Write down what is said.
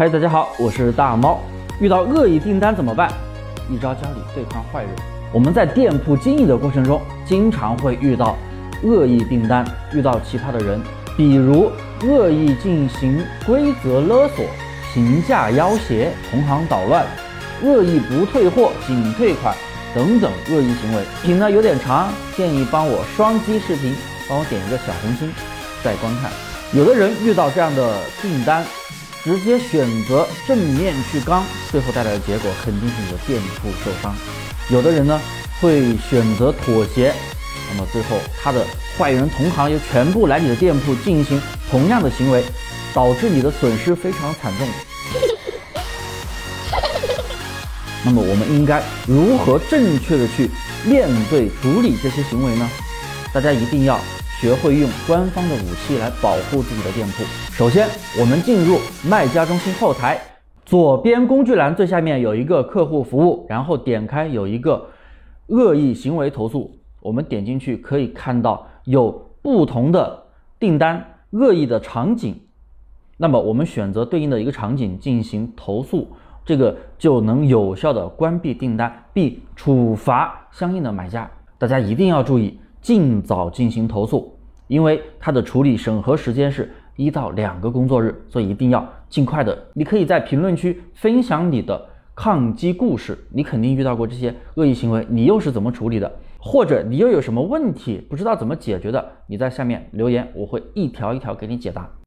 嗨，大家好，我是大猫。遇到恶意订单怎么办？一招教你对抗坏人。我们在店铺经营的过程中，经常会遇到恶意订单，遇到奇葩的人，比如恶意进行规则勒索、评价要挟、同行捣乱、恶意不退货、仅退款等等恶意行为。品呢有点长，建议帮我双击视频，帮我点一个小红心再观看。有的人遇到这样的订单。直接选择正面去刚，最后带来的结果肯定是你的店铺受伤。有的人呢会选择妥协，那么最后他的坏人同行又全部来你的店铺进行同样的行为，导致你的损失非常惨重。那么我们应该如何正确的去面对处理这些行为呢？大家一定要。学会用官方的武器来保护自己的店铺。首先，我们进入卖家中心后台，左边工具栏最下面有一个客户服务，然后点开有一个恶意行为投诉。我们点进去可以看到有不同的订单恶意的场景，那么我们选择对应的一个场景进行投诉，这个就能有效的关闭订单并处罚相应的买家。大家一定要注意。尽早进行投诉，因为它的处理审核时间是一到两个工作日，所以一定要尽快的。你可以在评论区分享你的抗击故事，你肯定遇到过这些恶意行为，你又是怎么处理的？或者你又有什么问题不知道怎么解决的？你在下面留言，我会一条一条给你解答。